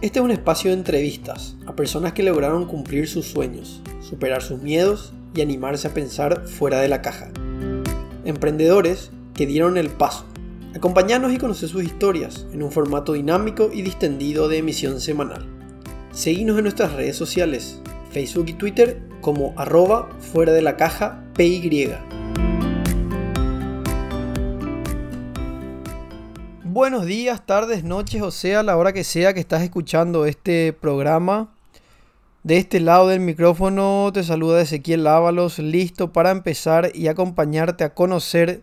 Este es un espacio de entrevistas a personas que lograron cumplir sus sueños, superar sus miedos y animarse a pensar fuera de la caja. Emprendedores que dieron el paso. Acompañarnos y conocer sus historias en un formato dinámico y distendido de emisión semanal. Seguinos en nuestras redes sociales, Facebook y Twitter como arroba fuera de la caja PY. Buenos días, tardes, noches, o sea, la hora que sea que estás escuchando este programa. De este lado del micrófono te saluda Ezequiel Ábalos, listo para empezar y acompañarte a conocer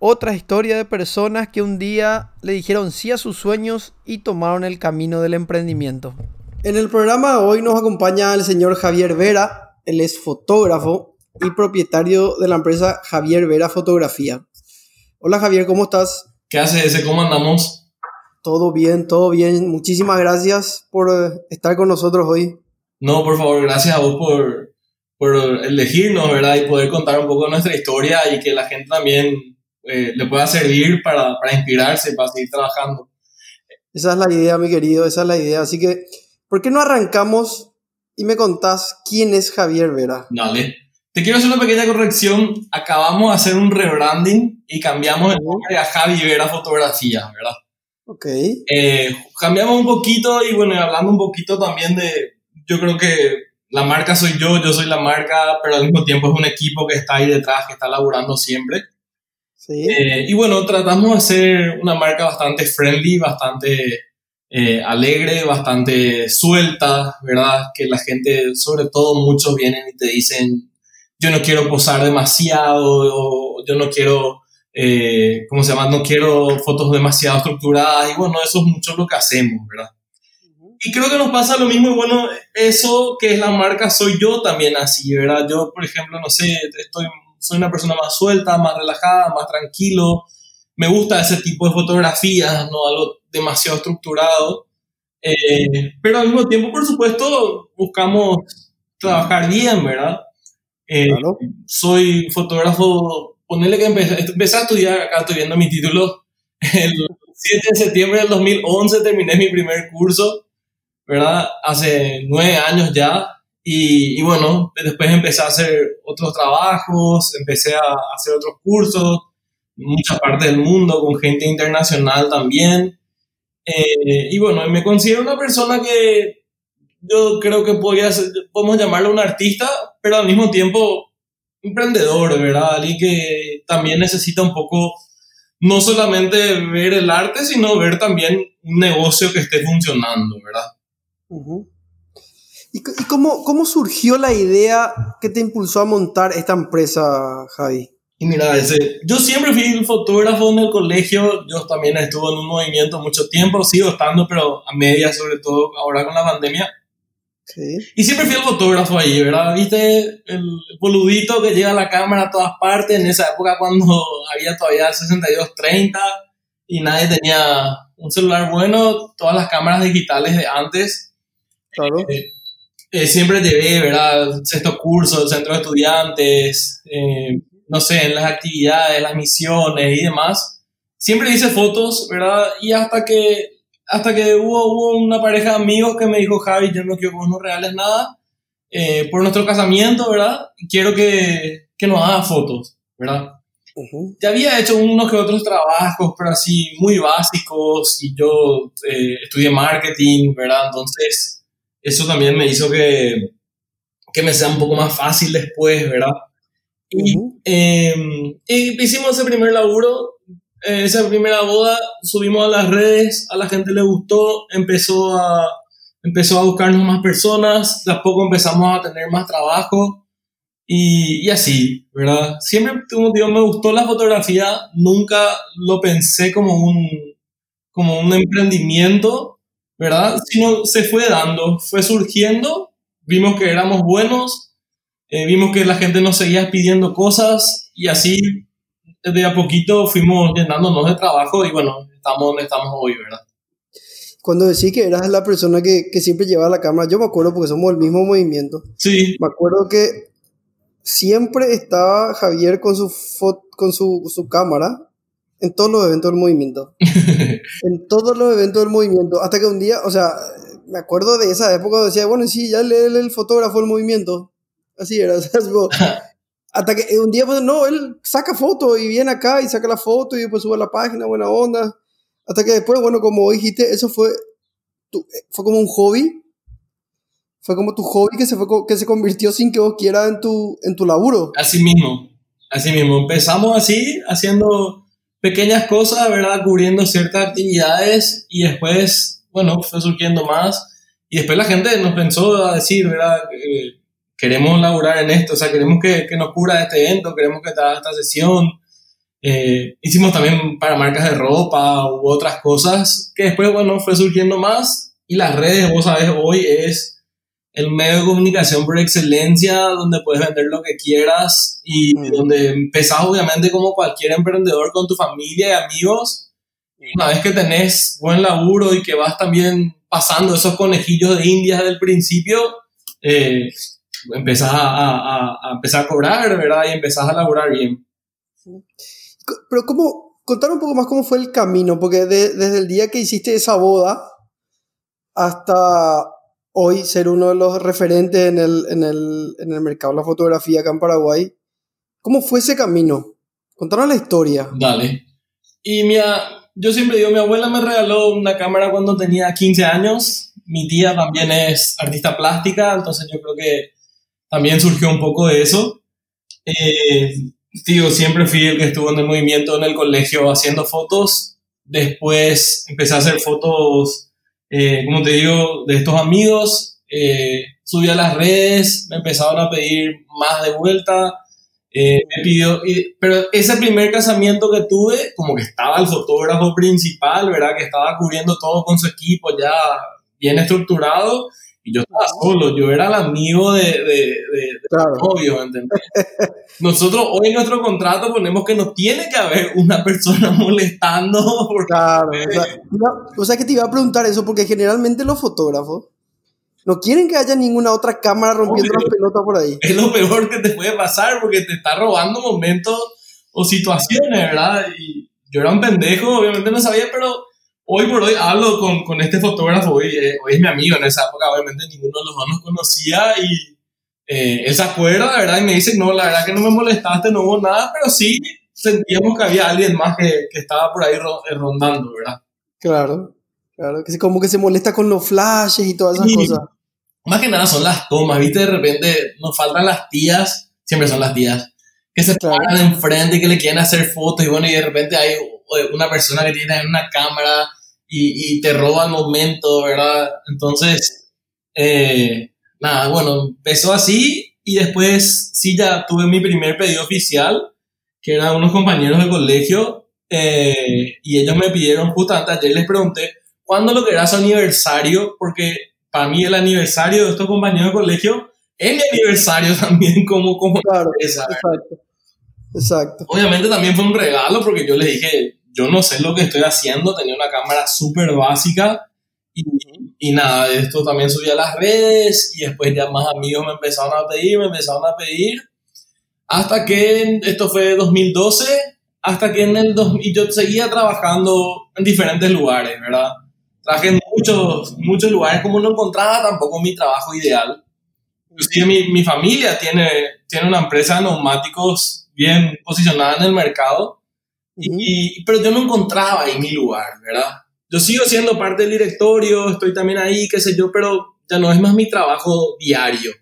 otra historia de personas que un día le dijeron sí a sus sueños y tomaron el camino del emprendimiento. En el programa de hoy nos acompaña el señor Javier Vera, él es fotógrafo y propietario de la empresa Javier Vera Fotografía. Hola Javier, ¿cómo estás? ¿Qué hace ese? ¿Cómo andamos? Todo bien, todo bien. Muchísimas gracias por eh, estar con nosotros hoy. No, por favor, gracias a vos por, por elegirnos, ¿verdad? Y poder contar un poco de nuestra historia y que la gente también eh, le pueda servir para, para inspirarse, para seguir trabajando. Esa es la idea, mi querido, esa es la idea. Así que, ¿por qué no arrancamos y me contás quién es Javier Vera? Dale. Te quiero hacer una pequeña corrección. Acabamos de hacer un rebranding y cambiamos el nombre a Javi Vera Fotografía, ¿verdad? Ok. Eh, cambiamos un poquito y bueno, hablando un poquito también de, yo creo que la marca soy yo, yo soy la marca, pero al mismo tiempo es un equipo que está ahí detrás, que está laburando siempre. Sí. Eh, y bueno, tratamos de hacer una marca bastante friendly, bastante eh, alegre, bastante suelta, ¿verdad? Que la gente, sobre todo muchos vienen y te dicen, yo no quiero posar demasiado, o yo no quiero, eh, ¿cómo se llama? No quiero fotos demasiado estructuradas. Y bueno, eso es mucho lo que hacemos, ¿verdad? Y creo que nos pasa lo mismo, y bueno, eso que es la marca, soy yo también así, ¿verdad? Yo, por ejemplo, no sé, estoy, soy una persona más suelta, más relajada, más tranquilo. Me gusta ese tipo de fotografías, no algo demasiado estructurado. Eh, pero al mismo tiempo, por supuesto, buscamos trabajar bien, ¿verdad? Eh, Claro. Soy fotógrafo, ponerle que empecé, empecé a estudiar, acá estoy viendo mi título, el 7 de septiembre del 2011 terminé mi primer curso, ¿verdad? Hace nueve años ya. Y, y bueno, después empecé a hacer otros trabajos, empecé a hacer otros cursos, en muchas partes del mundo, con gente internacional también. Eh, y bueno, me considero una persona que yo creo que podría ser, podemos llamarlo un artista, pero al mismo tiempo emprendedor, ¿verdad? Alguien que también necesita un poco, no solamente ver el arte, sino ver también un negocio que esté funcionando, ¿verdad? Ujú. ¿Y, c- y cómo, cómo surgió la idea que te impulsó a montar esta empresa, Javi? Y mira, ese, yo siempre fui fotógrafo en el colegio, yo también estuve en un movimiento mucho tiempo, sigo estando, pero a media, sobre todo ahora con la pandemia. Sí. Y siempre fui el fotógrafo ahí, ¿verdad? ¿Viste? El boludito que lleva la cámara a todas partes, en esa época cuando había todavía el 6230 y nadie tenía un celular bueno, todas las cámaras digitales de antes. Claro. Eh, eh, siempre llevé, ¿verdad? Sexto curso, el centro de estudiantes, eh, no sé, en las actividades, las misiones y demás. Siempre hice fotos, ¿verdad? Y hasta que, hasta que hubo, hubo una pareja de amigos que me dijo, Javi, yo no quiero que vos no regales nada eh, por nuestro casamiento, ¿verdad? Quiero que, que nos hagas fotos, ¿verdad? Ujú. ya había hecho unos que otros trabajos, pero así muy básicos y yo eh, estudié marketing, ¿verdad? Entonces, eso también me hizo que, que me sea un poco más fácil después, ¿verdad? Y, Ujú. eh, y hicimos ese primer laburo, eh, esa primera boda, subimos a las redes, a la gente le gustó, empezó a, empezó a buscarnos más personas, de a poco empezamos a tener más trabajo. Y, y así, ¿verdad? Siempre, como digo, me gustó la fotografía, nunca lo pensé como un, como un emprendimiento, ¿verdad? Sino se fue dando, fue surgiendo, vimos que éramos buenos, eh, vimos que la gente nos seguía pidiendo cosas y así de a poquito fuimos llenándonos de trabajo y bueno, estamos donde estamos hoy, ¿verdad? Cuando decís que eras la persona que, que siempre llevaba la cámara, yo me acuerdo porque somos el mismo movimiento. Sí, Me acuerdo que siempre estaba Javier con su, con su, su cámara en todos los eventos del movimiento. en todos los eventos del movimiento. Hasta que un día, o sea, me acuerdo de esa época donde decía, bueno, sí, ya lee el fotógrafo el movimiento. Así era, o sea, hasta que un día, pues no, él saca foto y viene acá y saca la foto y después sube a la página, buena onda. Hasta que después, bueno, como dijiste, eso fue, fue como un hobby. Fue como tu hobby que se, fue, que se convirtió sin que vos quieras en tu, en tu laburo. Así mismo, así mismo. Empezamos así, haciendo pequeñas cosas, ¿verdad? Cubriendo ciertas actividades y después, bueno, fue surgiendo más. Y después la gente nos pensó a decir, ¿verdad? Queremos laburar en esto, o sea, queremos que, que nos cubra este evento, queremos que te haga esta sesión. Eh, hicimos también para marcas de ropa u otras cosas que después, bueno, fue surgiendo más y las redes, vos sabés, hoy es el medio de comunicación por excelencia donde puedes vender lo que quieras y mm. donde empezás obviamente como cualquier emprendedor con tu familia y amigos. Una vez que tenés buen laburo y que vas también pasando esos conejillos de indias del principio, eh, empezás a, a, empezar a cobrar, ¿verdad? Y empezás a laburar bien. Pero cómo, contar un poco más cómo fue el camino, porque desde el día que hiciste esa boda hasta hoy ser uno de los referentes en el, en el, en el mercado de la fotografía acá en Paraguay, ¿cómo fue ese camino? Contanos la historia. Dale. Y mira, yo siempre digo, mi abuela me regaló una cámara cuando tenía 15 años, mi tía también es artista plástica, entonces yo creo que también surgió un poco de eso. Eh, digo, siempre fui el que estuvo en el movimiento en el colegio haciendo fotos. Después empecé a hacer fotos, eh, como te digo, de estos amigos. Eh, subí a las redes, me empezaron a pedir más de vuelta. Eh, me pidió, pero ese primer casamiento que tuve, como que estaba el fotógrafo principal, ¿verdad? Que estaba cubriendo todo con su equipo ya bien estructurado y yo estaba solo, yo era el amigo de, de, de, novio, ¿entendés? Nosotros hoy en nuestro contrato ponemos que no tiene que haber una persona molestando. Claro, o sea, que te iba a preguntar eso, porque generalmente los fotógrafos no quieren que haya ninguna otra cámara rompiendo las pelotas por ahí. Es lo peor que te puede pasar, porque te está robando momentos o situaciones, ¿verdad? Y yo era un pendejo, obviamente no sabía, pero hoy por hoy hablo con, con este fotógrafo, hoy, eh, hoy, es mi amigo, en esa época obviamente ninguno de los dos nos conocía y eh, él se acuerda, verdad, y me dice, no, la verdad que no me molestaste, no hubo nada, pero sí sentíamos que había alguien más que, que estaba por ahí eh, rondando, ¿verdad? Claro, claro, que como que se molesta con los flashes y todas esas cosas. Más que nada son las tomas, ¿viste? De repente nos faltan las tías, siempre son las tías, que se paran enfrente y que le quieren hacer fotos y bueno, y de repente hay una persona que tiene una cámara y, y te roba el momento, ¿verdad? Entonces, eh, nada, bueno, empezó así y después sí ya tuve mi primer pedido oficial, que eran unos compañeros de colegio, eh, y ellos me pidieron justamente ayer les pregunté, ¿cuándo lo que era su aniversario? Porque para mí el aniversario de estos compañeros de colegio es mi aniversario también como, como claro, exacto, exacto. Obviamente también fue un regalo porque yo les dije, yo no sé lo que estoy haciendo, tenía una cámara súper básica y, y, nada, esto también subí a las redes y después ya más amigos me empezaron a pedir, me empezaron a pedir, hasta que esto fue 2012, hasta que en el 2000 yo seguía trabajando en diferentes lugares, ¿verdad? Trabajé en muchos, muchos lugares, como no encontraba tampoco mi trabajo ideal. Inclusive mi, mi familia tiene, tiene una empresa de neumáticos bien posicionada en el mercado y, pero yo no encontraba ahí mi lugar, ¿verdad? Yo sigo siendo parte del directorio, estoy también ahí, qué sé yo, pero ya no es más mi trabajo diario.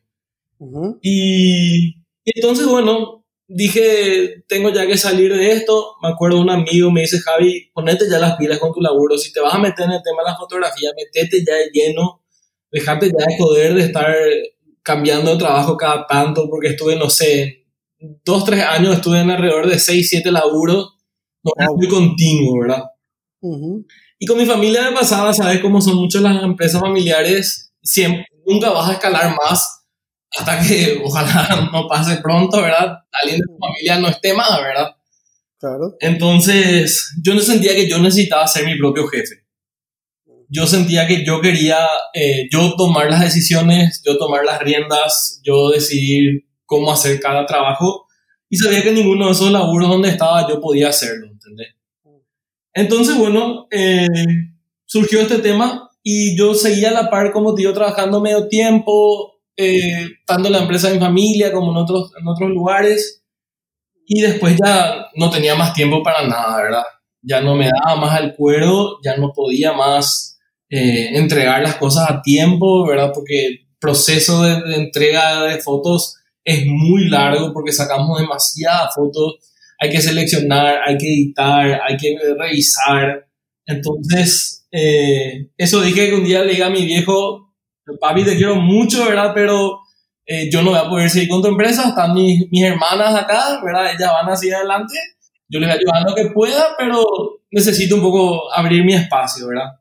y, entonces, bueno, dije, tengo ya que salir de esto. Me acuerdo un amigo me dice, Javi, ponete ya las pilas con tu laburo. Si te vas a meter en el tema de la fotografía, metete ya de lleno. Dejate ya de poder de estar cambiando de trabajo cada tanto, porque estuve, no sé, dos, tres años estuve en alrededor de seis, siete laburos no es muy continuo, ¿verdad? Y con mi familia me pasaba, ¿sabes cómo son muchas las empresas familiares? Siempre, nunca vas a escalar más hasta que ojalá no pase pronto, ¿verdad? Alguien de tu familia no esté más, ¿verdad? Claro. Entonces, yo no sentía que yo necesitaba ser mi propio jefe. Yo sentía que yo quería eh, yo tomar las decisiones, yo tomar las riendas, yo decidir cómo hacer cada trabajo y sabía que ninguno de esos laburos donde estaba yo podía hacerlo, ¿entendés? Entonces, bueno, eh, surgió este tema y yo seguía a la par, como te digo, trabajando medio tiempo, eh, tanto en la empresa de mi familia como en otros, en otros lugares. Y después ya no tenía más tiempo para nada, ¿verdad? Ya no me daba más al cuero, ya no podía más eh, entregar las cosas a tiempo, ¿verdad? Porque proceso de, de entrega de fotos es muy largo porque sacamos demasiadas fotos, hay que seleccionar, hay que editar, hay que revisar. Entonces, eh, eso dije que un día le diga a mi viejo, papi, te quiero mucho, ¿verdad? Pero eh, yo no voy a poder seguir con tu empresa, están mis, mis hermanas acá, ¿verdad? Ellas van así adelante, yo les voy a ayudar lo que pueda, pero necesito un poco abrir mi espacio, ¿verdad?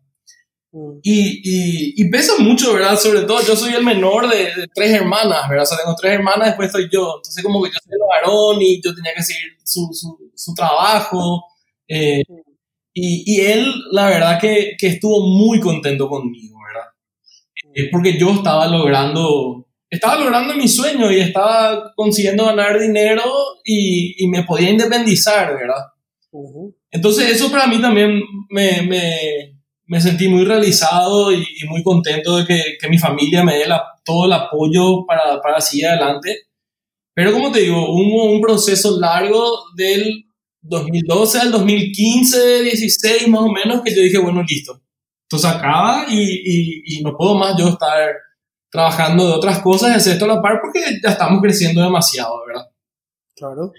Mm. Y, y, y, pesa mucho, ¿verdad? Sobre todo yo soy el menor de, de, tres hermanas, ¿verdad? O sea, tengo tres hermanas, después soy yo. Entonces como que yo soy el varón y yo tenía que seguir su, su, su trabajo. Eh, y, y, él, la verdad, que, que, estuvo muy contento conmigo, ¿verdad? Es porque yo estaba logrando, estaba logrando mi sueño y estaba consiguiendo ganar dinero y, y me podía independizar, ¿verdad? Uh -huh. Entonces eso para mí también me, me me sentí muy realizado y, y muy contento de que, que, mi familia me dé la, todo el apoyo para, para seguir adelante. Pero como te digo, hubo un proceso largo del 2012 al 2015, 16 más o menos, que yo dije, bueno, listo. Entonces acaba y, y, y no puedo más yo estar trabajando de otras cosas esto a la par porque ya estamos creciendo demasiado, ¿verdad? Claro.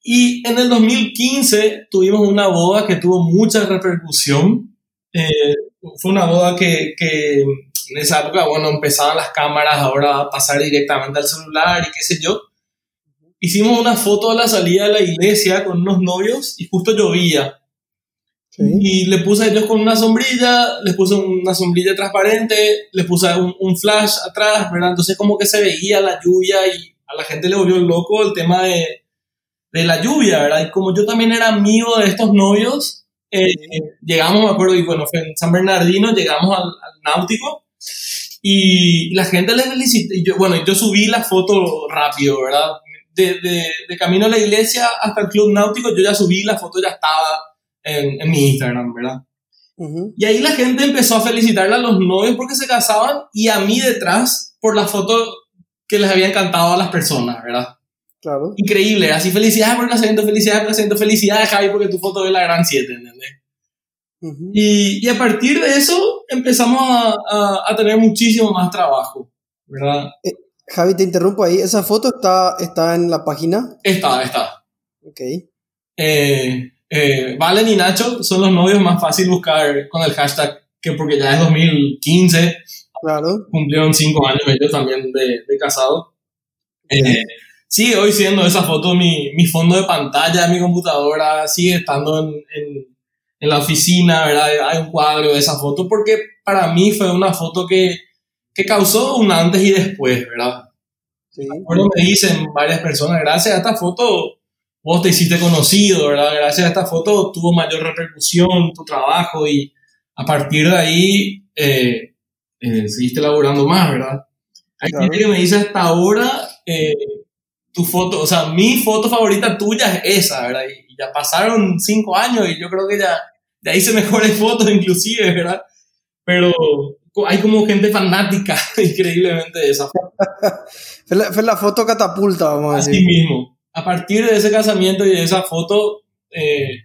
Y en el 2015 tuvimos una boda que tuvo mucha repercusión eh, fue una boda que, que, en esa época, bueno, empezaban las cámaras ahora a pasar directamente al celular y qué sé yo. Hicimos una foto a la salida de la iglesia con unos novios y justo llovía. Sí. Y le puse a ellos con una sombrilla, les puse una sombrilla transparente, les puse un, un, flash atrás, ¿verdad? Entonces como que se veía la lluvia y a la gente le volvió loco el tema de, de la lluvia, ¿verdad? Y como yo también era amigo de estos novios, eh, llegamos, me acuerdo, y bueno, fue en San Bernardino, llegamos al, al náutico y la gente le felicitó. Y yo, bueno, yo subí la foto rápido, ¿verdad? De, de, de, camino a la iglesia hasta el club náutico, yo ya subí la foto, ya estaba en, en mi Instagram, ¿verdad? Uh -huh. Y ahí la gente empezó a felicitarle a los novios porque se casaban y a mí detrás por la foto que les había encantado a las personas, ¿verdad? Claro. Increíble, así felicidades por el nacimiento, felicidades por el nacimiento, felicidades Javi porque tu foto es la gran 7, ¿entendés? Uh -huh. y, y, a partir de eso empezamos a, a, a tener muchísimo más trabajo, ¿verdad? Eh, Javi, te interrumpo ahí, ¿esa foto está, está en la página? Está, está. Ok. Eh, eh, Valen y Nacho son los novios más fácil buscar con el hashtag que porque ya es 2015. Claro. Cumplieron cinco años ellos también de, de casado. Eh, sigue hoy siendo esa foto mi, mi fondo de pantalla de mi computadora, sigue estando en, en, en, la oficina, ¿verdad? Hay un cuadro de esa foto porque para mí fue una foto que, que causó un antes y después, ¿verdad? Sí. Me dicen varias personas, gracias a esta foto vos te hiciste conocido, ¿verdad? Gracias a esta foto tuvo mayor repercusión tu trabajo y a partir de ahí eh, eh, seguiste laborando más, ¿verdad? Hay claro. gente que me dice hasta ahora eh, tu foto, o sea, mi foto favorita tuya es esa, ¿verdad? Y, ya pasaron cinco años y yo creo que ya, ya hice mejores fotos inclusive, ¿verdad? Pero hay como gente fanática increíblemente de esa foto. fue, la, fue, la, foto catapulta, vamos a decir. Así mismo. A partir de ese casamiento y de esa foto, eh,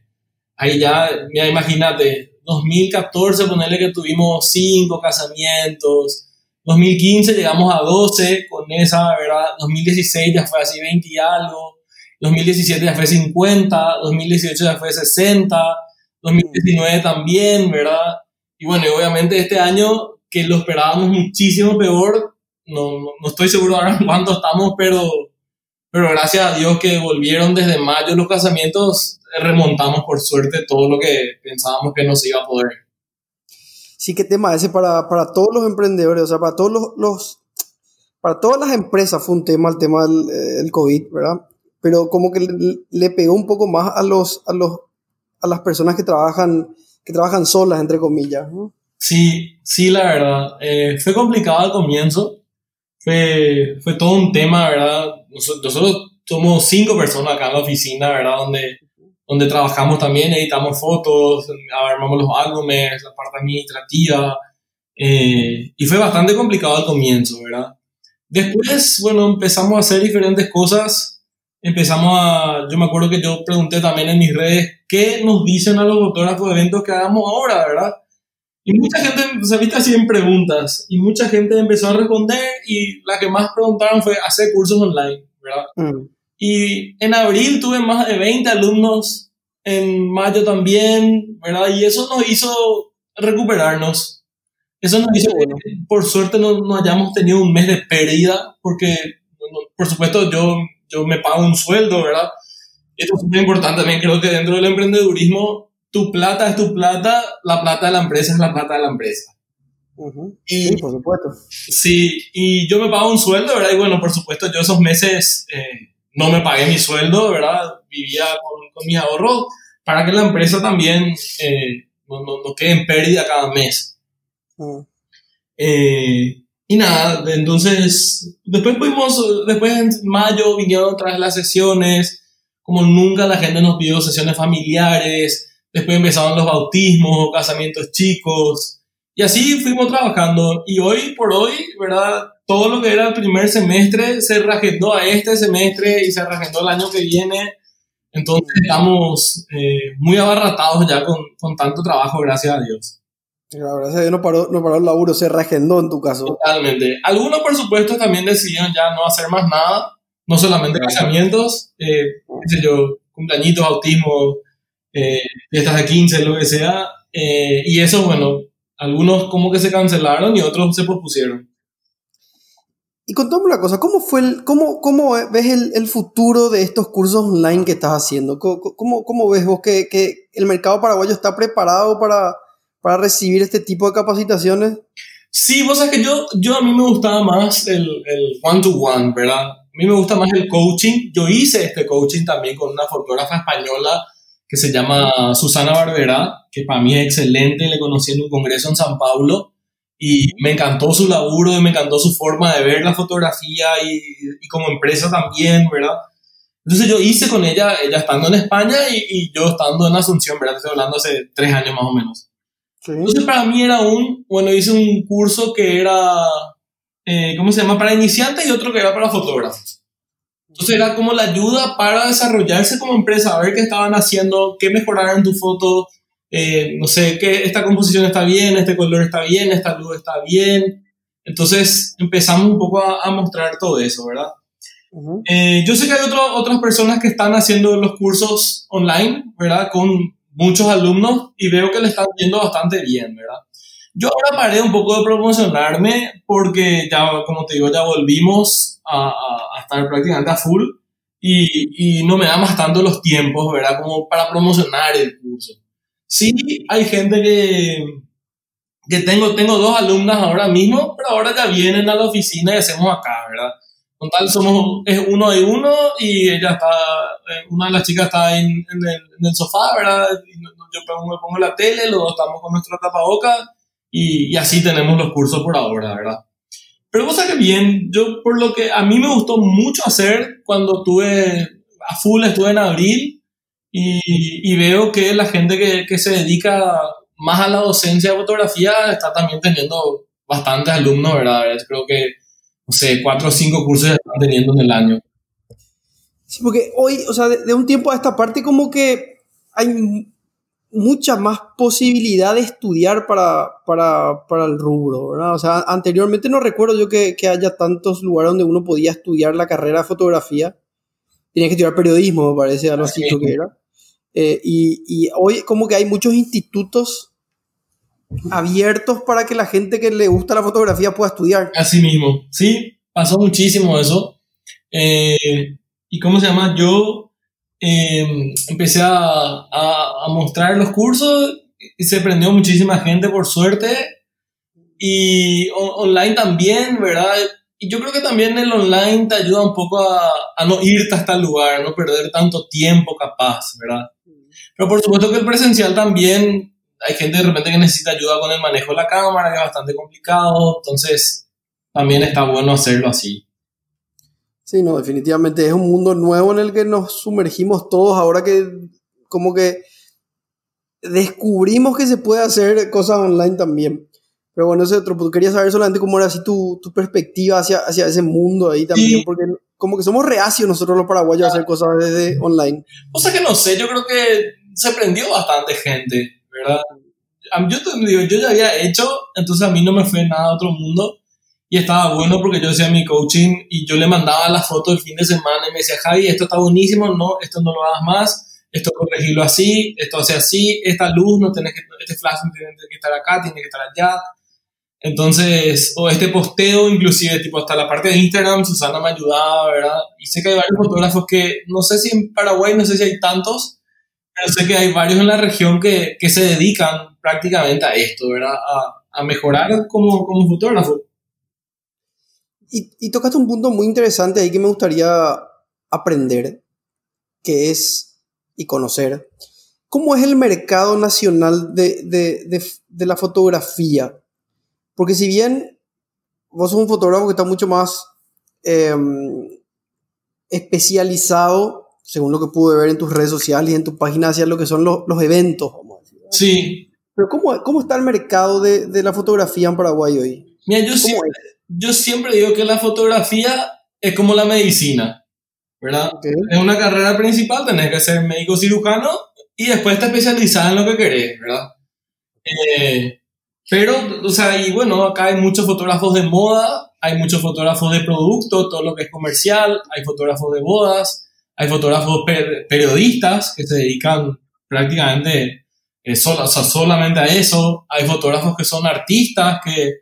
ahí ya, mira, imagínate, 2014, ponerle que tuvimos cinco casamientos, 2015 llegamos a 12 con esa, ¿verdad? 2016 ya fue así 20 y algo, 2017 ya fue 50, 2018 ya fue 60, 2019 también, ¿verdad? Y bueno, y obviamente este año que lo esperábamos muchísimo peor, no, no, no estoy seguro ahora cuánto estamos, pero, pero gracias a Dios que volvieron desde mayo los casamientos, remontamos por suerte todo lo que pensábamos que no se iba a poder sí que tema ese para, para todos los emprendedores, o sea, para todos los, los, para todas las empresas fue un tema el tema del el COVID, ¿verdad? Pero como que le, pegó un poco más a los, a los, a las personas que trabajan, que trabajan solas, entre comillas. Sí, sí, la verdad. Eh, fue complicado al comienzo. Fue, fue todo un tema, ¿verdad? Nosotros, nosotros somos cinco personas acá en la oficina, ¿verdad? Donde donde trabajamos también, editamos fotos, armamos los álbumes, la parte administrativa, Eh, y fue bastante complicado al comienzo, ¿verdad? Después, bueno, empezamos a hacer diferentes cosas. Empezamos a, yo me acuerdo que yo pregunté también en mis redes, ¿qué nos dicen a los fotógrafos de eventos que hagamos ahora, verdad? Y mucha gente, se viste así en preguntas, y mucha gente empezó a responder, y la que más preguntaron fue hacer cursos online, ¿verdad? Mm. Y en abril tuve más de 20 alumnos, en mayo también, ¿verdad? Y eso nos hizo recuperarnos. Eso nos hizo que, por suerte, no, no, hayamos tenido un mes de pérdida, porque, por supuesto, yo, yo me pago un sueldo, ¿verdad? Esto es muy importante también, creo que dentro del emprendedurismo, tu plata es tu plata, la plata de la empresa es la plata de la empresa. y, sí, por supuesto. Sí, y yo me pago un sueldo, ¿verdad? Y bueno, por supuesto, yo esos meses eh, no me pagué mi sueldo, ¿verdad? Vivía con, con mis ahorros para que la empresa también eh, no, no, no, quede en pérdida cada mes. Mm. Eh, y nada, entonces, después fuimos, después en mayo vinieron otras las sesiones, como nunca la gente nos pidió sesiones familiares, después empezaron los bautismos, casamientos chicos, y así fuimos trabajando. Y hoy por hoy, ¿verdad? Todo lo que era el primer semestre se reagendó a este semestre y se reagendó el año que viene. Entonces estamos eh, muy abarratados ya con, con, tanto trabajo, gracias a Dios. Gracias a Dios no paró, no paró el laburo, se reagendó en tu caso. Totalmente. Algunos, por supuesto, también decidieron ya no hacer más nada, no solamente casamientos, eh, qué sé yo, cumpleañitos, autismo, eh, fiestas de 15, lo que sea. Eh, y eso, bueno, algunos como que se cancelaron y otros se propusieron. Y contame una cosa, ¿cómo, fue el, cómo, cómo ves el, el, futuro de estos cursos online que estás haciendo? ¿Cómo, cómo, ves vos que, que, el mercado paraguayo está preparado para, para recibir este tipo de capacitaciones? Sí, vos sabes que yo, yo a mí me gustaba más el one-to-one, ¿verdad? A mí me gusta más el coaching. Yo hice este coaching también con una fotógrafa española que se llama Susana Barbera, que para mí es excelente, le conocí en un congreso en San Paulo y me encantó su laburo y me encantó su forma de ver la fotografía y, y como empresa también, ¿verdad? Entonces yo hice con ella, ella estando en España y, y, yo estando en Asunción, ¿verdad? Estoy hablando hace tres años más o menos. Entonces para mí era un, bueno, hice un curso que era, eh, ¿cómo se llama? Para iniciantes y otro que era para fotógrafos. Entonces era como la ayuda para desarrollarse como empresa, a ver qué estaban haciendo, qué mejorar en tu foto, eh, no sé, que esta composición está bien, este color está bien, esta luz está bien. Entonces empezamos un poco a, mostrar todo eso, ¿verdad? Eh, yo sé que hay otras personas que están haciendo los cursos online, ¿verdad? Con muchos alumnos y veo que le están yendo bastante bien, ¿verdad? Yo ahora paré un poco de promocionarme porque ya, como te digo, ya volvimos a, a, estar prácticamente a full y, y, no me da más tanto los tiempos, ¿verdad? Como para promocionar el curso. Sí, hay gente que, que tengo, tengo dos alumnas ahora mismo, pero ahora ya vienen a la oficina y hacemos acá, ¿verdad? Con tal somos, es uno y uno y ella está, eh, una de las chicas está en, en, el, en el, sofá, ¿verdad? Yo pongo, me pongo la tele, los dos estamos con nuestra tapabocas y, y así tenemos los cursos por ahora, ¿verdad? Pero cosa que bien, yo por lo que a mí me gustó mucho hacer cuando tuve a full, estuve en abril, y, veo que la gente que, que, se dedica más a la docencia de fotografía está también teniendo bastantes alumnos, ¿verdad? Creo que, no sé, cuatro o cinco cursos están teniendo en el año. Sí, porque hoy, o sea, de, un tiempo a esta parte como que hay mucha más posibilidad de estudiar para, para, para, el rubro, ¿verdad? O sea, anteriormente no recuerdo yo que, que haya tantos lugares donde uno podía estudiar la carrera de fotografía. Tenía que estudiar periodismo, me parece, algo así que era. Eh, y, hoy como que hay muchos institutos abiertos para que la gente que le gusta la fotografía pueda estudiar. Así mismo, sí, pasó muchísimo eso. Eh, ¿Y cómo se llama? Yo em, empecé a, a, mostrar los cursos y se prendió muchísima gente por suerte. Y online también, ¿verdad? Y yo creo que también el online te ayuda un poco a, a no irte hasta el lugar, no perder tanto tiempo capaz, ¿verdad? Pero por supuesto que el presencial también, hay gente de repente que necesita ayuda con el manejo de la cámara, que es bastante complicado, entonces también está bueno hacerlo así. Sí, no, definitivamente es un mundo nuevo en el que nos sumergimos todos ahora que como que descubrimos que se puede hacer cosas online también. Pero bueno, ese otro, quería saber solamente cómo era así tu, tu perspectiva hacia, hacia ese mundo ahí también, porque como que somos reacios nosotros los paraguayos a hacer cosas desde online. O sea que no sé, yo creo que se prendió bastante gente, ¿verdad? Yo, digo, yo ya había hecho, entonces a mí no me fue nada a otro mundo y estaba bueno porque yo hacía mi coaching y yo le mandaba la foto el fin de semana y me decía, Javi, esto está buenísimo, no, esto no lo hagas más, esto corregirlo así, esto hace así, esta luz no tenés que, este flash no tiene que estar acá, tiene que estar allá. Entonces, o este posteo, inclusive, tipo, hasta la parte de Instagram, Susana me ayudaba, ¿verdad? Y sé que hay varios fotógrafos que, no sé si en Paraguay, no sé si hay tantos, pero sé que hay varios en la región que, que se dedican prácticamente a esto, ¿verdad? A, a mejorar como, como fotógrafo. Y, y tocaste un punto muy interesante ahí que me gustaría aprender, que es, y conocer, ¿cómo es el mercado nacional de, de, de, la fotografía? Porque si bien vos sos un fotógrafo que está mucho más em, especializado, según lo que pude ver en tus redes sociales y en tu página, hacia lo que son los, los eventos, vamos a decir. Sí. Pero ¿cómo, cómo está el mercado de, de, la fotografía en Paraguay hoy? Mira, yo siempre, yo siempre digo que la fotografía es como la medicina, ¿verdad? Okay. Es una carrera principal, tenés que ser médico cirujano y después te especializas en lo que querés, ¿verdad? Eh, pero, o sea, y bueno, acá hay muchos fotógrafos de moda, hay muchos fotógrafos de producto, todo lo que es comercial, hay fotógrafos de bodas, hay fotógrafos per periodistas que se dedican prácticamente eh, solo, o sea, solamente a eso, hay fotógrafos que son artistas que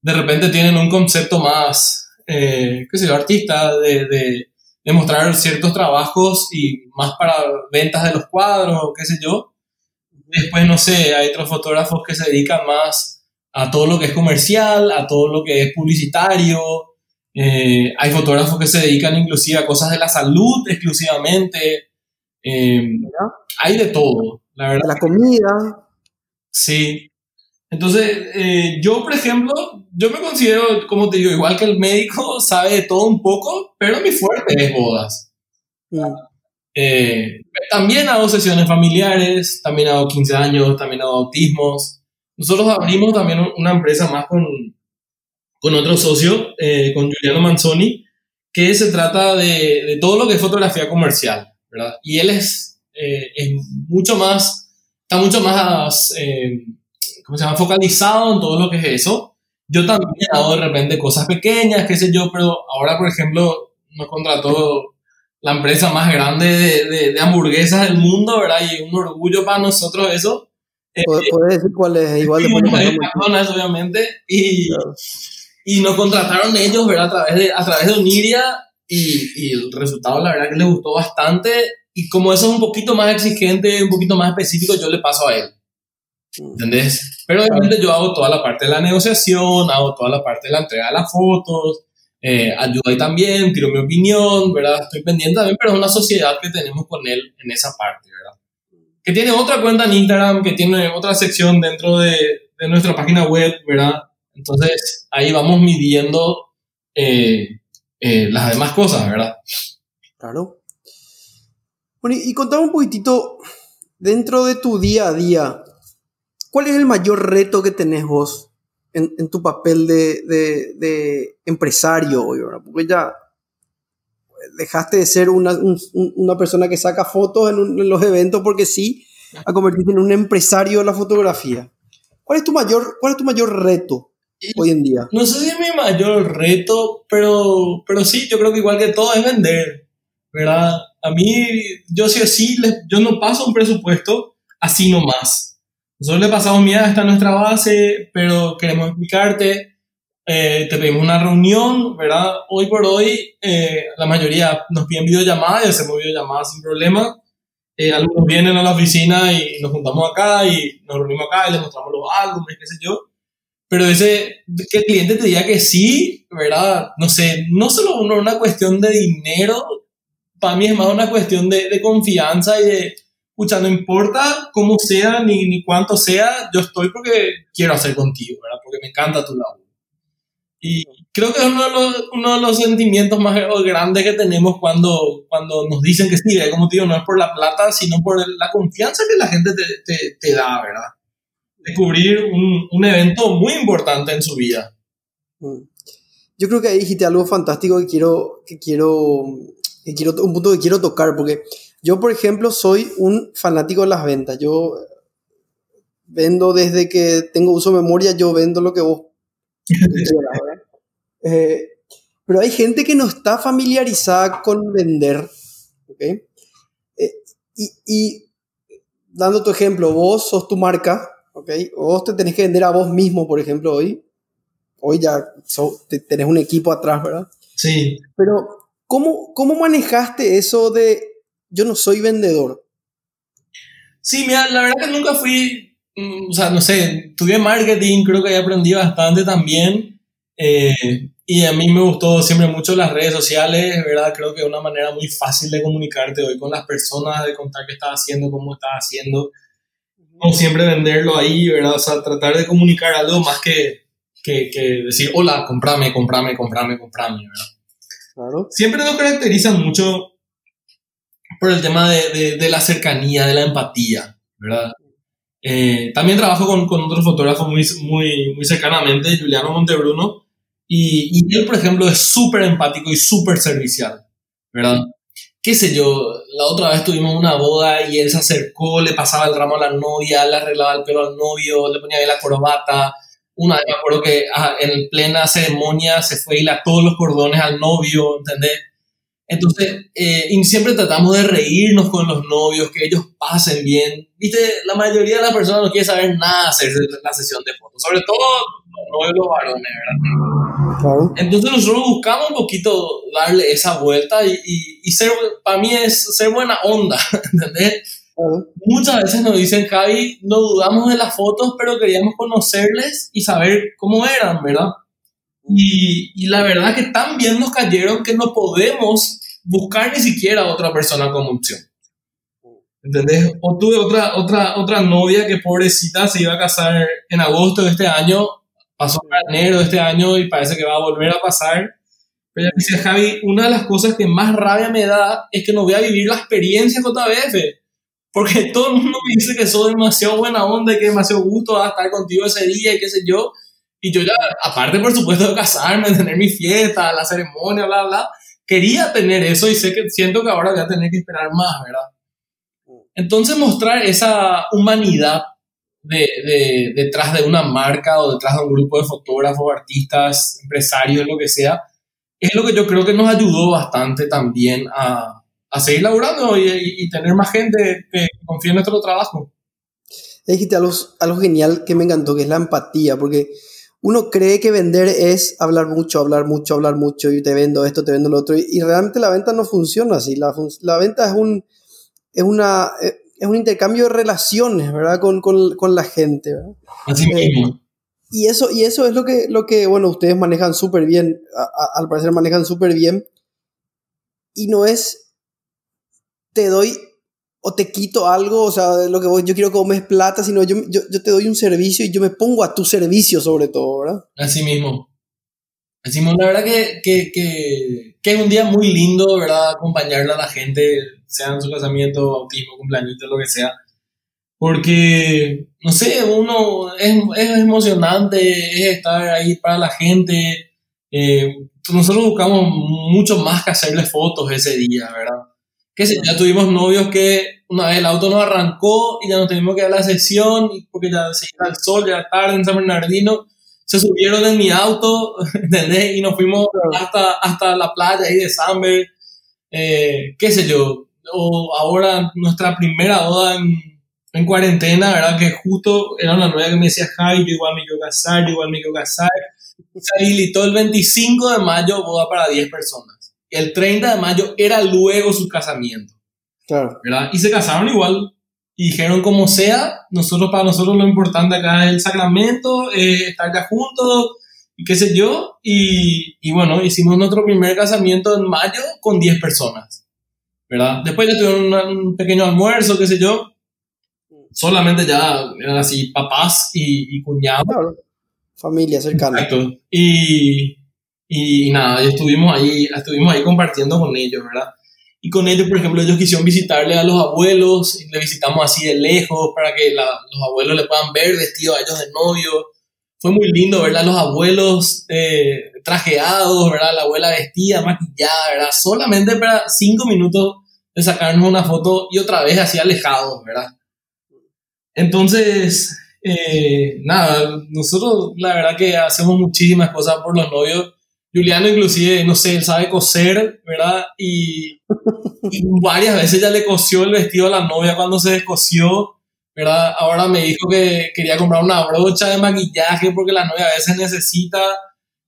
de repente tienen un concepto más, eh, qué sé yo, artista, de, de, mostrar ciertos trabajos y más para ventas de los cuadros, qué sé yo. Después, no sé, hay otros fotógrafos que se dedican más a todo lo que es comercial, a todo lo que es publicitario. Eh, hay fotógrafos que se dedican inclusive a cosas de la salud exclusivamente. Eh, hay de todo, la verdad. La comida. Sí. Entonces, eh, yo, por ejemplo, yo me considero, como te digo, igual que el médico, sabe de todo un poco, pero mi fuerte es bodas. Eh, también hago sesiones familiares, también hago 15 años, también hago autismos. Nosotros abrimos también una empresa más con, con otro socio, eh, con Juliano Manzoni, que se trata de, de, todo lo que es fotografía comercial, ¿verdad? Y él es, eh, es mucho más, está mucho más, eh, ¿cómo se llama?, focalizado en todo lo que es eso. Yo también hago de repente cosas pequeñas, qué sé yo, pero ahora, por ejemplo, nos contrató la empresa más grande de, de, de, hamburguesas del mundo, ¿verdad? Y un orgullo para nosotros eso. ¿Puedes, decir cuál es? Igual de McDonald's, obviamente. Y, claro. Y nos contrataron ellos, ¿verdad? A través de, a través de Uniria y, y, el resultado, la verdad, que les gustó bastante. Y como eso es un poquito más exigente, un poquito más específico, yo le paso a él. ¿Entendés? Pero obviamente yo hago toda la parte de la negociación, hago toda la parte de la entrega de las fotos, eh, ayudo ahí también, tiro mi opinión, ¿verdad? Estoy pendiente también, pero es una sociedad que tenemos con él en esa parte, ¿verdad? Que tiene otra cuenta en Instagram, que tiene otra sección dentro de, de nuestra página web, ¿verdad? Entonces ahí vamos midiendo eh, eh, las demás cosas, ¿verdad? Claro. Bueno, y contame un poquitito, dentro de tu día a día, ¿cuál es el mayor reto que tenés vos en, en tu papel de, de, de empresario hoy, ¿verdad? Porque ya dejaste de ser una, un, una persona que saca fotos en, un, en, los eventos porque sí, a convertirte en un empresario de la fotografía. ¿Cuál es tu mayor, cuál es tu mayor reto hoy en día? No sé si es mi mayor reto, pero, pero sí, yo creo que igual que todo es vender, ¿verdad? A mí, yo sí así, yo no paso un presupuesto así nomás. Nosotros le pasamos, mira, esta nuestra base, pero queremos explicarte, eh, te pedimos una reunión, ¿verdad? Hoy por hoy, eh, la mayoría nos piden videollamadas y hacemos videollamadas sin problema. Eh, algunos vienen a la oficina y nos juntamos acá y nos reunimos acá y les mostramos los álbumes, qué sé yo. Pero ese, que el cliente te diga que sí, ¿verdad? No sé, no solo una, cuestión de dinero, para mí es más una cuestión de, de confianza y de, escucha, no importa cómo sea ni, ni cuánto sea, yo estoy porque quiero hacer contigo, ¿verdad? Porque me encanta tu labor. Y creo que es uno de los, uno de los sentimientos más grandes que tenemos cuando, cuando nos dicen que sí, como te digo, no es por la plata, sino por la confianza que la gente te, te, te da, ¿verdad? Descubrir un, un evento muy importante en su vida. Mm. Yo creo que ahí dijiste algo fantástico que quiero, que quiero, que quiero, un punto que quiero tocar, porque yo, por ejemplo, soy un fanático de las ventas. Yo vendo desde que tengo uso de memoria, yo vendo lo que vos eh, pero hay gente que no está familiarizada con vender, ¿ok? Eh, y, y, dando tu ejemplo, vos sos tu marca, ¿ok? Vos te tenés que vender a vos mismo, por ejemplo, hoy. Hoy ya tenés un equipo atrás, ¿verdad? Sí. Pero, ¿cómo, ¿cómo manejaste eso de yo no soy vendedor? Sí, mira, la verdad que nunca fui, mm, o sea, no sé, estudié marketing, creo que ahí aprendí bastante también. Eh, y a mí me gustó siempre mucho las redes sociales, ¿verdad? Creo que es una manera muy fácil de comunicarte hoy con las personas, de contar qué estás haciendo, cómo estás haciendo. No siempre venderlo ahí, ¿verdad? O sea, tratar de comunicar algo más que, que, que decir, hola, comprame, comprame, comprame, comprame, ¿verdad? Claro. Siempre nos caracterizan mucho por el tema de, de, de la cercanía, de la empatía, ¿verdad? Eh, también trabajo con, con otro fotógrafo muy, muy, muy cercanamente, Juliano Montebruno, y, y él, por ejemplo, es súper empático y súper servicial, ¿verdad? Qué sé yo, la otra vez tuvimos una boda y él se acercó, le pasaba el ramo a la novia, le arreglaba el pelo al novio, le ponía ahí la corbata. Una vez me acuerdo que en plena ceremonia se fue y le todos los cordones al novio, ¿entendés? Entonces, eh, y siempre tratamos de reírnos con los novios, que ellos pasen bien. Viste, la mayoría de las personas no quiere saber nada hacer la sesión de fotos, sobre todo los novios los varones, ¿verdad? Claro. Entonces nosotros buscamos un poquito darle esa vuelta y, y, y ser, para mí es ser buena onda, ¿entendés? Claro. Muchas veces nos dicen, Javi, no dudamos de las fotos, pero queríamos conocerles y saber cómo eran, ¿verdad? Y, y, la verdad que tan bien nos cayeron que no podemos buscar ni siquiera a otra persona como opción. ¿Entendés? O tuve otra, otra, otra novia que pobrecita se iba a casar en agosto de este año, pasó en enero de este año y parece que va a volver a pasar. Pero ella dice, Javi, una de las cosas que más rabia me da es que no voy a vivir la experiencia JBF. Porque todo el mundo me dice que soy demasiado buena onda y que demasiado gusto va a estar contigo ese día y qué sé yo. Y yo ya, aparte por supuesto de casarme, de tener mi fiesta, la ceremonia, bla, bla, quería tener eso y sé que siento que ahora voy a tener que esperar más, ¿verdad? Entonces mostrar esa humanidad de, de, detrás de una marca o detrás de un grupo de fotógrafos, artistas, empresarios, lo que sea, es lo que yo creo que nos ayudó bastante también a, a seguir laburando y, y, y, tener más gente que confíe en nuestro trabajo. Dijiste algo, algo genial que me encantó, que es la empatía, porque uno cree que vender es hablar mucho, hablar mucho, hablar mucho, y te vendo esto, te vendo lo otro, y, y realmente la venta no funciona así. La, la venta es un, es, una, es un intercambio de relaciones, ¿verdad? Con, con, con la gente, ¿verdad? Así mismo. Eh, y eso, y eso es lo que, lo que bueno, ustedes manejan súper bien, a, a, al parecer manejan súper bien, y no es, te doy o te quito algo, o sea, lo que voy, yo quiero que comes plata, sino yo, yo, yo, te doy un servicio y yo me pongo a tu servicio sobre todo, ¿verdad? Así mismo. Así mismo, la verdad que, que, que, que, es un día muy lindo, ¿verdad? Acompañarle a la gente, sea en su casamiento, bautismo, cumpleaños, lo que sea. Porque, no sé, uno es, es emocionante, es estar ahí para la gente. Eh, nosotros buscamos mucho más que hacerle fotos ese día, ¿verdad? Que sé, ya tuvimos novios que una vez el auto no arrancó y ya nos tuvimos que dar la sesión porque ya se iba el sol, ya tarde en San Bernardino, se subieron en mi auto, ¿entendés? Y nos fuimos hasta, hasta la playa ahí de Samber, eh, qué sé yo, o ahora nuestra primera boda en, en, cuarentena, ¿verdad? Que justo era una novia que me decía, Javi, yo igual me quiero casar, yo igual me quiero casar. Se habilitó el 25 de mayo boda para 10 personas el 30 de mayo era luego su casamiento. Claro. ¿verdad? Y se casaron igual. Y dijeron como sea, nosotros para nosotros lo importante acá es el sacramento, eh, estar ya juntos, y qué sé yo. Y, y, bueno, hicimos nuestro primer casamiento en mayo con 10 personas. ¿verdad? Después ya tuvieron un, un pequeño almuerzo, qué sé yo. Solamente ya eran así papás y, y cuñados. Claro. Familia cercana. Exacto. Y, y, nada, estuvimos ahí, estuvimos ahí compartiendo con ellos, ¿verdad? y con ellos, por ejemplo, ellos quisieron visitarle a los abuelos, y le visitamos así de lejos para que los abuelos le puedan ver vestidos a ellos de novio. Fue muy lindo, ¿verdad? Los abuelos eh, trajeados, ¿verdad? La abuela vestida, maquillada, ¿verdad? Solamente para cinco minutos de sacarnos una foto y otra vez así alejados, ¿verdad? Entonces, eh, nada, nosotros la verdad que hacemos muchísimas cosas por los novios. Juliano inclusive, no sé, él sabe coser, ¿verdad? Y, varias veces ya le cosió el vestido a la novia cuando se descosió, ¿verdad? Ahora me dijo que quería comprar una brocha de maquillaje porque la novia a veces necesita.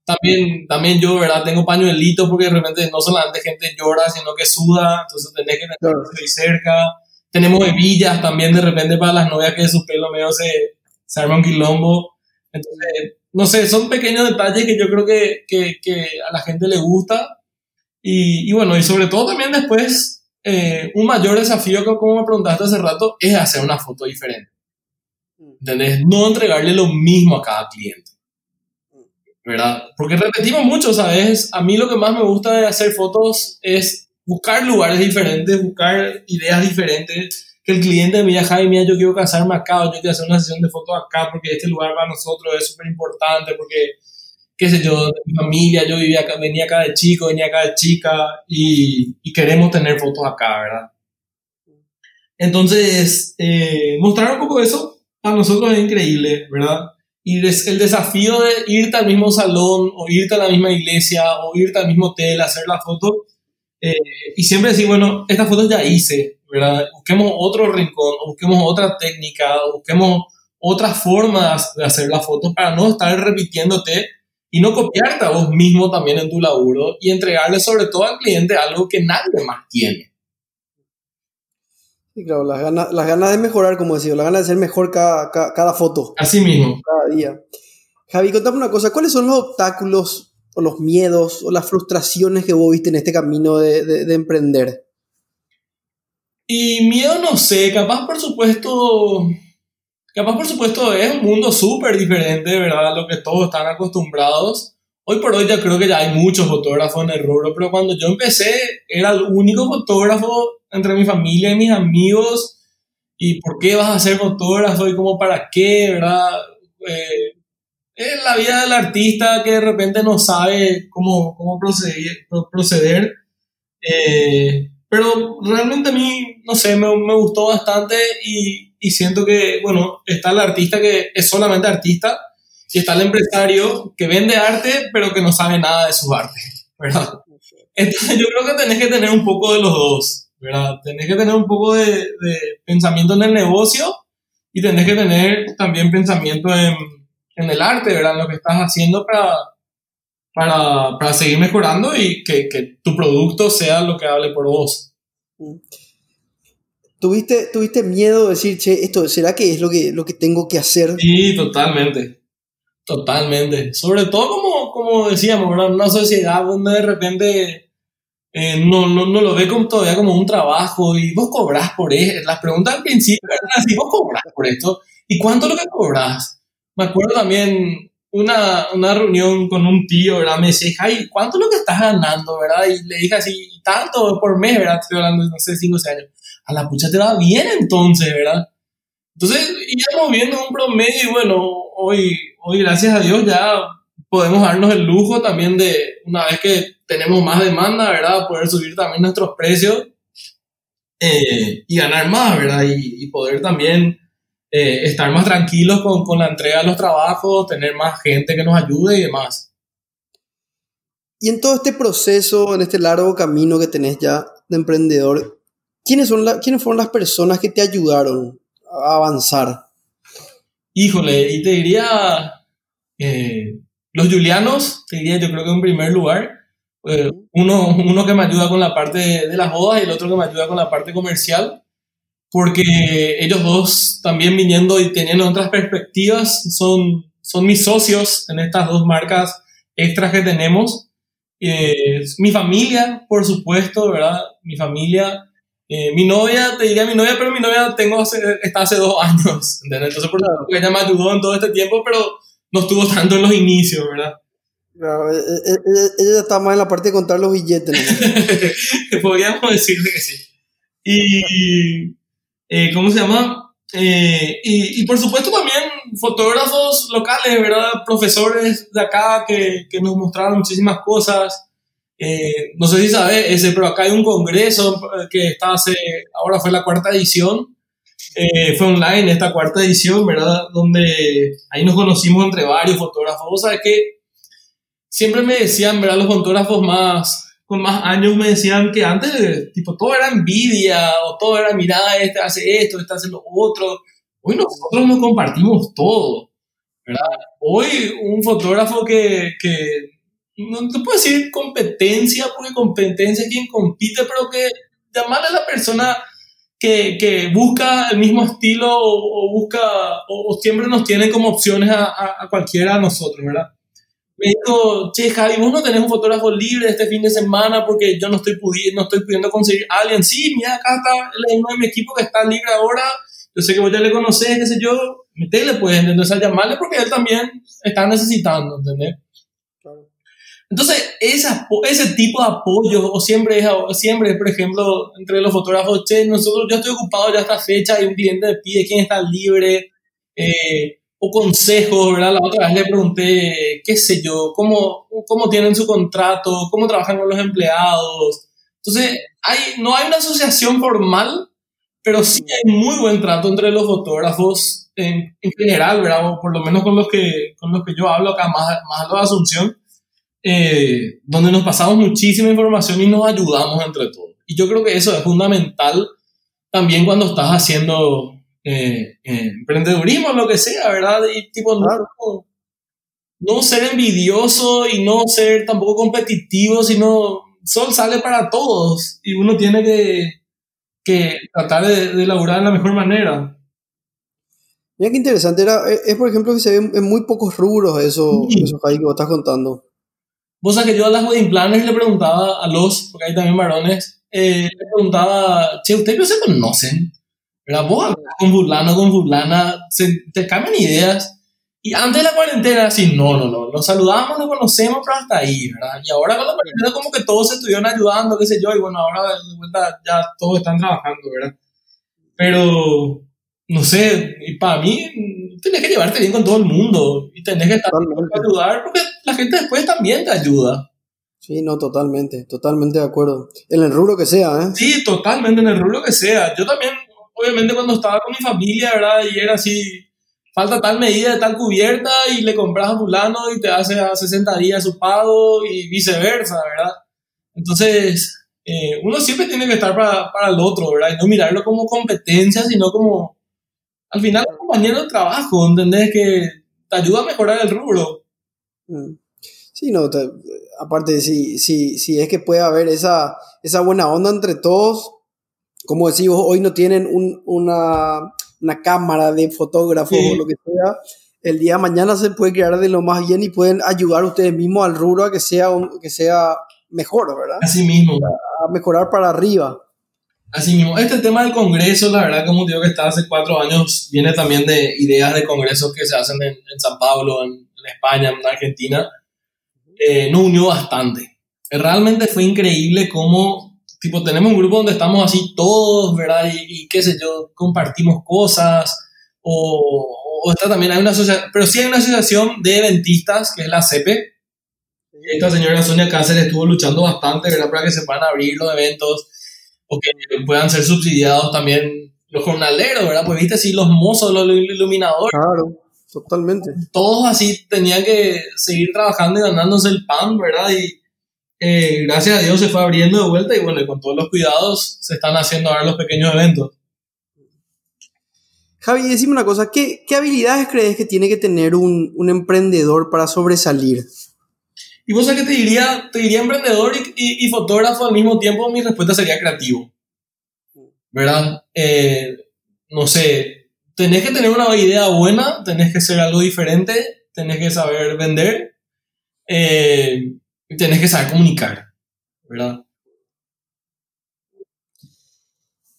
También, también yo, ¿verdad? Tengo pañuelitos porque de repente no solamente gente llora, sino que suda, entonces tenés que tener ahí cerca. Tenemos hebillas también de repente para las novias que su pelo medio se, se arma un quilombo. Entonces, no sé, son pequeños detalles que yo creo que, que, que a la gente le gusta. Y, y, bueno, y sobre todo también después, eh, un mayor desafío que como me preguntaste hace rato, es hacer una foto diferente. ¿Entendés? No entregarle lo mismo a cada cliente. ¿Verdad? Porque repetimos mucho, ¿sabes? A mí lo que más me gusta de hacer fotos es buscar lugares diferentes, buscar ideas diferentes que el cliente diga, Jaime, mira, yo quiero casarme acá, o yo quiero hacer una sesión de fotos acá, porque este lugar para nosotros es súper importante, porque, qué sé yo, mi familia, yo vivía acá, venía acá de chico, venía acá de chica, y, y queremos tener fotos acá, ¿verdad? Entonces, eh, mostrar un poco eso a nosotros es increíble, ¿verdad? Y el desafío de irte al mismo salón, o irte a la misma iglesia, o irte al mismo hotel, hacer la foto, eh, y siempre decir, bueno, estas fotos ya hice, ¿verdad? Busquemos otro rincón, busquemos otra técnica, busquemos otras formas de hacer las fotos para no estar repitiéndote y no copiarte a vos mismo también en tu laburo y entregarle sobre todo al cliente algo que nadie más tiene. Sí, claro, las ganas, las ganas de mejorar, como decía, las ganas de ser mejor cada, cada, foto. Así mismo. Cada día. Javi, contame una cosa, ¿cuáles son los obstáculos o los miedos o las frustraciones que vos viste en este camino de, de, de emprender? Y miedo no sé, capaz por supuesto, capaz por supuesto es un mundo súper diferente, ¿verdad? A lo que todos están acostumbrados. Hoy por hoy ya creo que ya hay muchos fotógrafos en el rubro, pero cuando yo empecé era el único fotógrafo entre mi familia y mis amigos. ¿Y por qué vas a ser fotógrafo? ¿Y cómo para qué? ¿Verdad? Eh, es la vida del artista que de repente no sabe cómo, cómo proceder. proceder. Eh, pero realmente a mí, no sé, me, me gustó bastante y, y, siento que, bueno, está el artista que es solamente artista y está el empresario que vende arte pero que no sabe nada de su arte, ¿verdad? Entonces yo creo que tenés que tener un poco de los dos, ¿verdad? Tenés que tener un poco de, pensamiento en el negocio y tenés que tener también pensamiento en, el arte, ¿verdad? lo que estás haciendo para, para, para seguir mejorando y que, que, tu producto sea lo que hable por vos. ¿Tuviste, ¿Tuviste miedo de decir, che, esto será que es lo que, lo que tengo que hacer? Sí, totalmente. Totalmente. Sobre todo, como, como decíamos, ¿verdad? una sociedad donde de repente eh, no, no, no, lo ve como, todavía como un trabajo y vos cobras por eso. Las preguntas al principio eran así, vos cobras por esto. ¿Y cuánto es lo que cobras? Me acuerdo también una, una reunión con un tío, ¿verdad? Me decía, ay, ¿cuánto es lo que estás ganando, verdad? Y le dije así, tanto por mes, ¿verdad? Estoy hablando no sé, 5 o 6 años. A la pucha te va bien entonces, ¿verdad? Entonces, íbamos viendo un promedio y bueno, hoy, hoy gracias a Dios ya podemos darnos el lujo también de, una vez que tenemos más demanda, ¿verdad? Poder subir también nuestros precios eh, y ganar más, ¿verdad? Y, poder también eh, estar más tranquilos con, con, la entrega de los trabajos, tener más gente que nos ayude y demás. Y en todo este proceso, en este largo camino que tenés ya de emprendedor, ¿quiénes, son la, ¿quiénes fueron las personas que te ayudaron a avanzar? Híjole, y te diría, eh, los Julianos, te diría yo creo que en primer lugar, eh, uno, uno que me ayuda con la parte de, de las bodas y el otro que me ayuda con la parte comercial porque ellos dos también viniendo y teniendo otras perspectivas son, son mis socios en estas dos marcas extras que tenemos. Eh, mi familia, por supuesto, ¿verdad? Mi familia. Eh, mi novia, te diría mi novia, pero mi novia tengo está hace dos años, ¿entendés? Entonces, por supuesto, ella me ayudó en todo este tiempo, pero no estuvo tanto en los inicios, ¿verdad? Claro, e, e, e, ella está más en la parte de contar los billetes. Podríamos decirle que sí. Y, eh, ¿cómo se llama? Eh, y, y, por supuesto también fotógrafos locales, ¿verdad? Profesores de acá que, que nos mostraron muchísimas cosas. Eh, no sé si sabes, ese, pero acá hay un congreso que está hace, ahora fue la cuarta edición, eh, fue online esta cuarta edición, ¿verdad? Donde ahí nos conocimos entre varios fotógrafos. O sea, que siempre me decían, ¿verdad? Los fotógrafos más, con más años me decían que antes, tipo, todo era envidia o todo era, mira, este hace esto, este hace lo otro. Hoy nosotros nos compartimos todo, ¿verdad? Hoy un fotógrafo que, que no te puedo decir competencia, porque competencia es quien compite, pero que llamarle a la persona que, que busca el mismo estilo o, busca, o, siempre nos tiene como opciones a, a, cualquiera de nosotros, ¿verdad? Me dijo, che, Javi, vos no tenés un fotógrafo libre este fin de semana porque yo no estoy, pudiendo, no estoy pudiendo conseguir a alguien. Sí, mira, acá está uno de mi equipo que está libre ahora. Yo sé que vos ya le conocés, qué sé yo. Metele, pues, entonces a llamarle porque él también está necesitando, ¿entendés? Entonces, esa, ese tipo de apoyo, o siempre, siempre, por ejemplo, entre los fotógrafos, che, nosotros, yo estoy ocupado ya esta fecha y un cliente pide quién está libre, eh, o consejos, ¿verdad? La otra vez le pregunté, qué sé yo, cómo, cómo tienen su contrato, cómo trabajan con los empleados. Entonces, hay, no hay una asociación formal, pero sí hay muy buen trato entre los fotógrafos en, en general, ¿verdad? O por lo menos con los que, con los que yo hablo acá, más, más a de Asunción eh, donde nos pasamos muchísima información y nos ayudamos entre todos. Y yo creo que eso es fundamental también cuando estás haciendo eh, eh, emprendedurismo, lo que sea, ¿verdad? Y tipo, no, no, ser envidioso y no ser tampoco competitivo, sino sol sale para todos y uno tiene que, que tratar de, de laburar de la mejor manera. Mira qué interesante, era, es, por ejemplo que se ve en muy pocos rubros eso, eso que vos estás contando. Vos sabés que yo a las wedding planners le preguntaba a los, porque hay también varones, eh, le preguntaba, che, ¿ustedes no se conocen? ¿Verdad? Vos hablas con fulano, con fulana, se, te cambian ideas. Y antes de la cuarentena, así, no, no, no, nos saludamos, nos conocemos, pero hasta ahí, ¿verdad? Y ahora con la cuarentena como que todos se estuvieron ayudando, qué sé yo, y bueno, ahora de vuelta ya todos están trabajando, ¿verdad? Pero, no sé, y para mí, tienes que llevarte bien con todo el mundo y tenés que estar para ayudar, porque la gente después también te ayuda. Sí, no, totalmente, totalmente de acuerdo. En el rubro que sea, ¿eh? Sí, totalmente, en el rubro que sea. Yo también, obviamente, cuando estaba con mi familia, ¿verdad? Y era así, falta tal medida de tal cubierta y le compras a fulano y te hace a 60 días su pago y viceversa, ¿verdad? Entonces, eh, uno siempre tiene que estar para, para el otro, ¿verdad? Y no mirarlo como competencia, sino como, al final, un compañero de trabajo, ¿entendés? Que te ayuda a mejorar el rubro. Mm. Sí, no, aparte, si, si, si es que puede haber esa, esa buena onda entre todos, como decimos, hoy no tienen un, una, una, cámara de fotógrafo o lo que sea, el día de mañana se puede crear de lo más bien y pueden ayudar ustedes mismos al rubro a que sea, que sea mejor, ¿verdad? Así mismo. A mejorar para arriba. Así mismo. Este tema del Congreso, la verdad, como digo que está hace cuatro años, viene también de ideas de congresos que se hacen en, en San Pablo, en, España, en Argentina, eh, nos unió bastante. Realmente fue increíble cómo, tipo, tenemos un grupo donde estamos así todos, ¿verdad? Y, qué sé yo, compartimos cosas, o, o está también hay una asociación, pero sí hay una asociación de eventistas, que es la CEPE. Esta señora Sonia Cáceres estuvo luchando bastante, ¿verdad? Para que se puedan abrir los eventos, o que puedan ser subsidiados también los jornaleros, ¿verdad? Pues viste, sí, los mozos, los iluminadores. Claro. Totalmente. Todos así tenían que seguir trabajando y ganándose el pan, ¿verdad? Y eh, gracias a Dios se fue abriendo de vuelta y bueno, con todos los cuidados se están haciendo ahora los pequeños eventos. Javi, decime una cosa, ¿qué, qué habilidades crees que tiene que tener un, un, emprendedor para sobresalir? Y vos sabés que te diría, te diría emprendedor y, y, fotógrafo al mismo tiempo, mi respuesta sería creativo. ¿Verdad? Eh, no sé, tenés que tener una idea buena, tenés que ser algo diferente, tenés que saber vender eh, y tenés que saber comunicar, ¿verdad?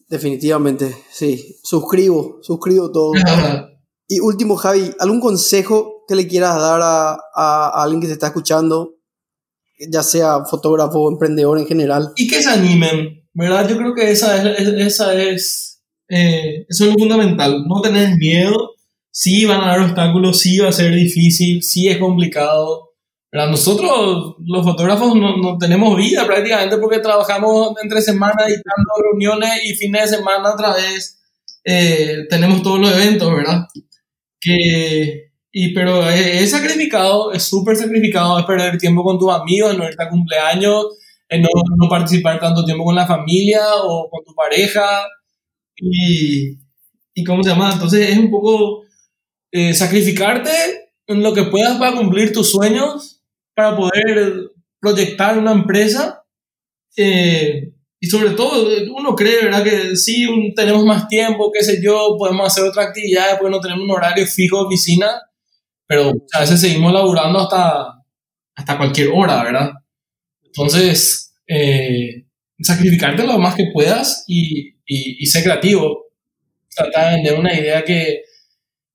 Definitivamente, sí. Suscribo, suscribo todo. y último, Javi, ¿algún consejo que le quieras dar a, a alguien que te está escuchando, ya sea fotógrafo o emprendedor en general? Y que se animen, ¿verdad? Yo creo que esa es, esa es, eh, eso es lo fundamental, no tener miedo, sí van a haber obstáculos, sí va a ser difícil, sí es complicado, ¿verdad? Nosotros los fotógrafos no, no tenemos vida prácticamente porque trabajamos entre semanas y dando reuniones y fines de semana otra vez eh, tenemos todos los eventos, ¿verdad? Que, y, pero es, sacrificado, es súper sacrificado, es perder tiempo con tus amigos, no irte a cumpleaños, no, no, participar tanto tiempo con la familia o con tu pareja. Y, y ¿cómo se llama? Entonces es un poco eh, sacrificarte en lo que puedas para cumplir tus sueños, para poder proyectar una empresa. Eh, y sobre todo, uno cree, ¿verdad? Que sí, tenemos más tiempo, qué sé yo, podemos hacer otra actividad, porque no tenemos un horario fijo de oficina, pero a veces seguimos laburando hasta, hasta cualquier hora, ¿verdad? Entonces, eh, sacrificarte lo más que puedas y, y, ser creativo. Trata de vender una idea que,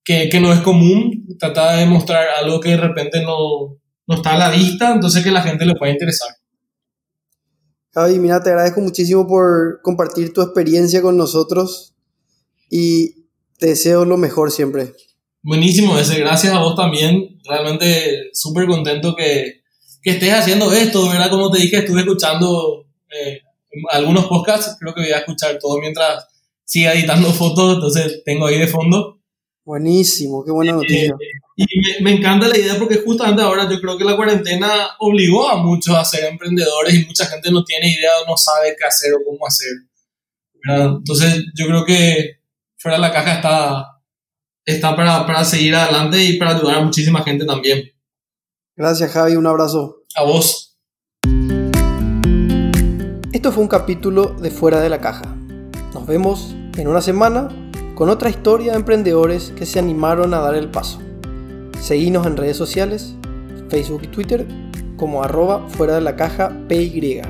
que, que, no es común, trata de mostrar algo que de repente no, no está a la vista, entonces que la gente le pueda interesar. Javi, mira, te agradezco muchísimo por compartir tu experiencia con nosotros y te deseo lo mejor siempre. Buenísimo, ese. Gracias a vos también. Realmente súper contento que, que, estés haciendo esto, ¿verdad? Como te dije, estuve escuchando eh, algunos podcasts, creo que voy a escuchar todo mientras siga editando fotos, entonces tengo ahí de fondo. Buenísimo, qué buena noticia. Eh, y me, me, encanta la idea porque justamente ahora yo creo que la cuarentena obligó a muchos a ser emprendedores y mucha gente no tiene idea o no sabe qué hacer o cómo hacer. ¿verdad? Entonces yo creo que fuera de la caja está, está para, para seguir adelante y para ayudar a muchísima gente también. Gracias Javi, un abrazo. A vos. Esto fue un capítulo de Fuera de la Caja. Nos vemos en una semana con otra historia de emprendedores que se animaron a dar el paso. Seguinos en redes sociales, Facebook y Twitter como arroba fuera de la caja PY.